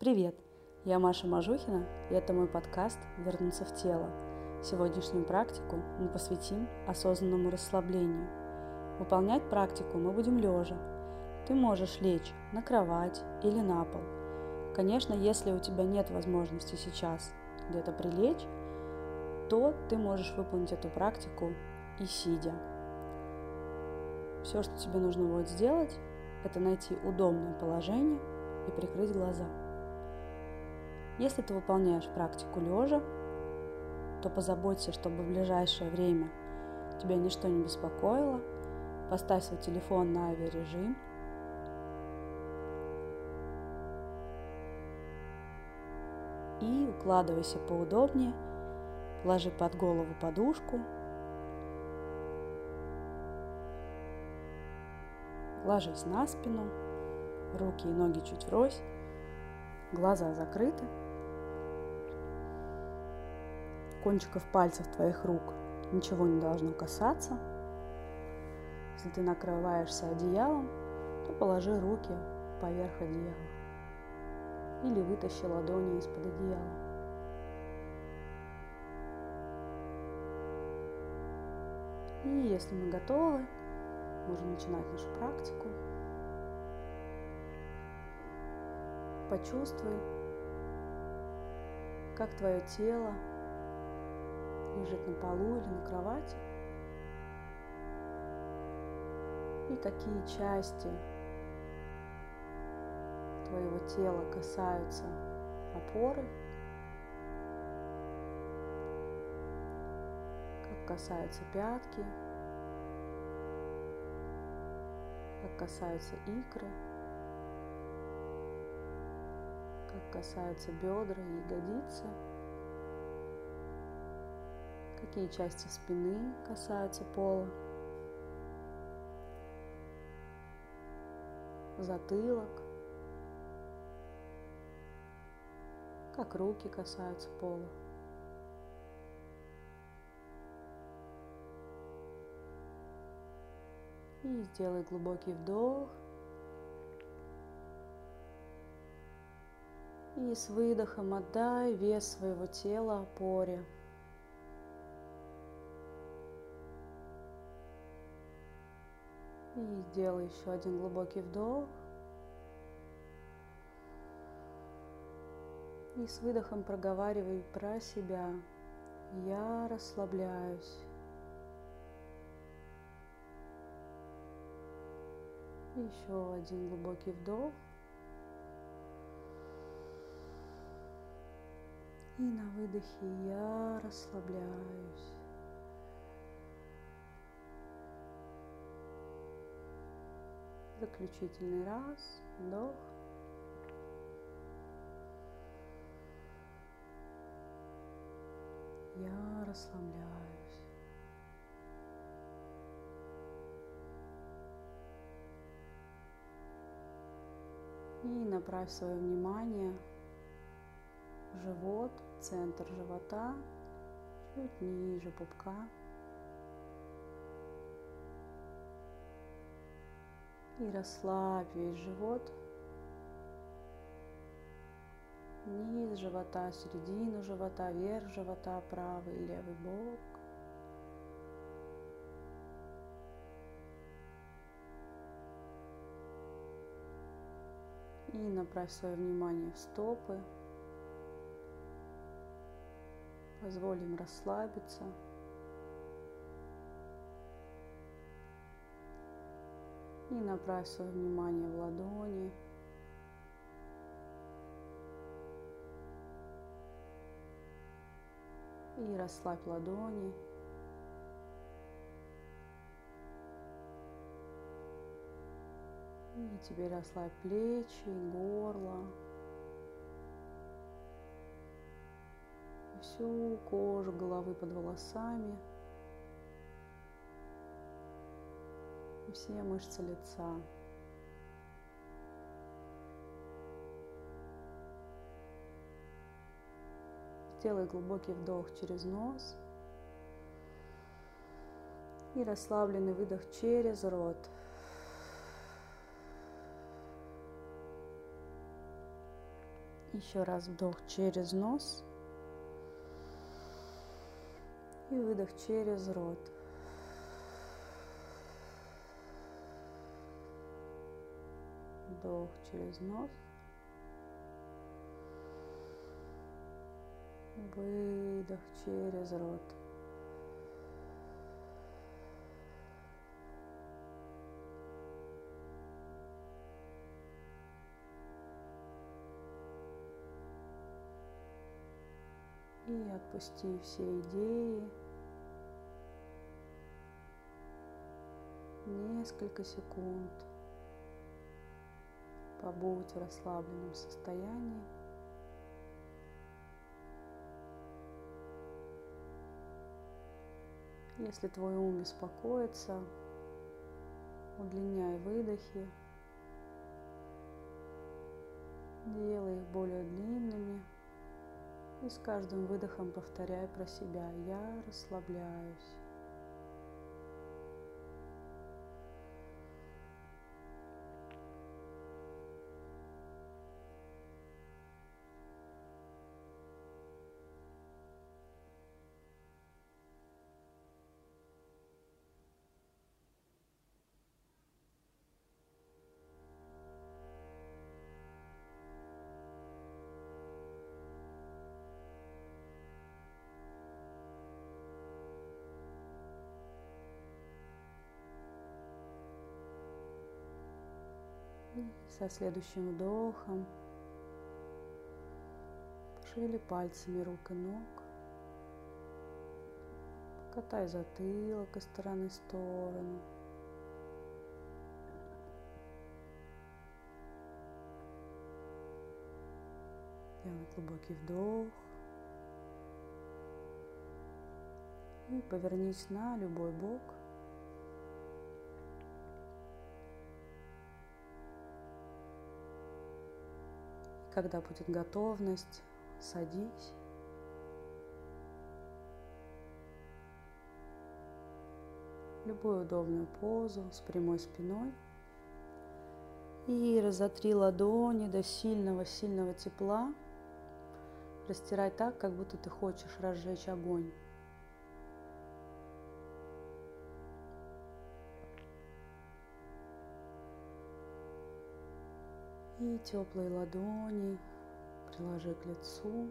Привет! Я Маша Мажухина, и это мой подкаст «Вернуться в тело». Сегодняшнюю практику мы посвятим осознанному расслаблению. Выполнять практику мы будем лежа. Ты можешь лечь на кровать или на пол. Конечно, если у тебя нет возможности сейчас где-то прилечь, то ты можешь выполнить эту практику и сидя. Все, что тебе нужно будет сделать, это найти удобное положение и прикрыть глаза. Если ты выполняешь практику лежа, то позаботься, чтобы в ближайшее время тебя ничто не беспокоило. Поставь свой телефон на авиарежим. И укладывайся поудобнее. Ложи под голову подушку. Ложись на спину. Руки и ноги чуть врозь. Глаза закрыты кончиков пальцев твоих рук ничего не должно касаться. Если ты накрываешься одеялом, то положи руки поверх одеяла или вытащи ладони из-под одеяла. И если мы готовы, можем начинать нашу практику. Почувствуй, как твое тело лежит на полу или на кровати. И какие части твоего тела касаются опоры, как касаются пятки, как касаются икры, как касаются бедра и ягодицы – какие части спины касаются пола, затылок, как руки касаются пола. И сделай глубокий вдох. И с выдохом отдай вес своего тела опоре. И сделай еще один глубокий вдох. И с выдохом проговаривай про себя. Я расслабляюсь. Еще один глубокий вдох. И на выдохе я расслабляюсь. Заключительный раз, вдох. Я расслабляюсь. И направь свое внимание в живот, центр живота, чуть ниже пупка. И расслабь весь живот. Низ живота, середину живота, верх живота, правый и левый бок. И направь свое внимание в стопы. Позволь им расслабиться. И направь свое внимание в ладони. И расслабь ладони. И теперь расслабь плечи, горло. Всю кожу головы под волосами. Все мышцы лица. Сделай глубокий вдох через нос и расслабленный выдох через рот. Еще раз вдох через нос и выдох через рот. Вдох через нос. Выдох через рот. И отпусти все идеи. Несколько секунд побудь в расслабленном состоянии. Если твой ум беспокоится, удлиняй выдохи, делай их более длинными и с каждым выдохом повторяй про себя «Я расслабляюсь». Со следующим вдохом пошевели пальцами рук и ног. Катай затылок из стороны в сторону. Делай глубокий вдох. И повернись на любой бок. Когда будет готовность, садись. Любую удобную позу с прямой спиной. И разотри ладони до сильного-сильного тепла. Растирай так, как будто ты хочешь разжечь огонь. И теплые ладони приложи к лицу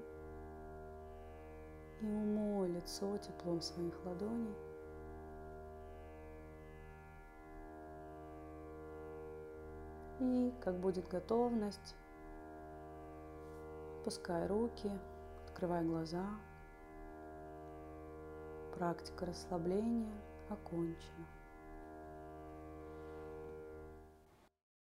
и умой лицо теплом своих ладоней. И как будет готовность, опускай руки, открывай глаза. Практика расслабления окончена.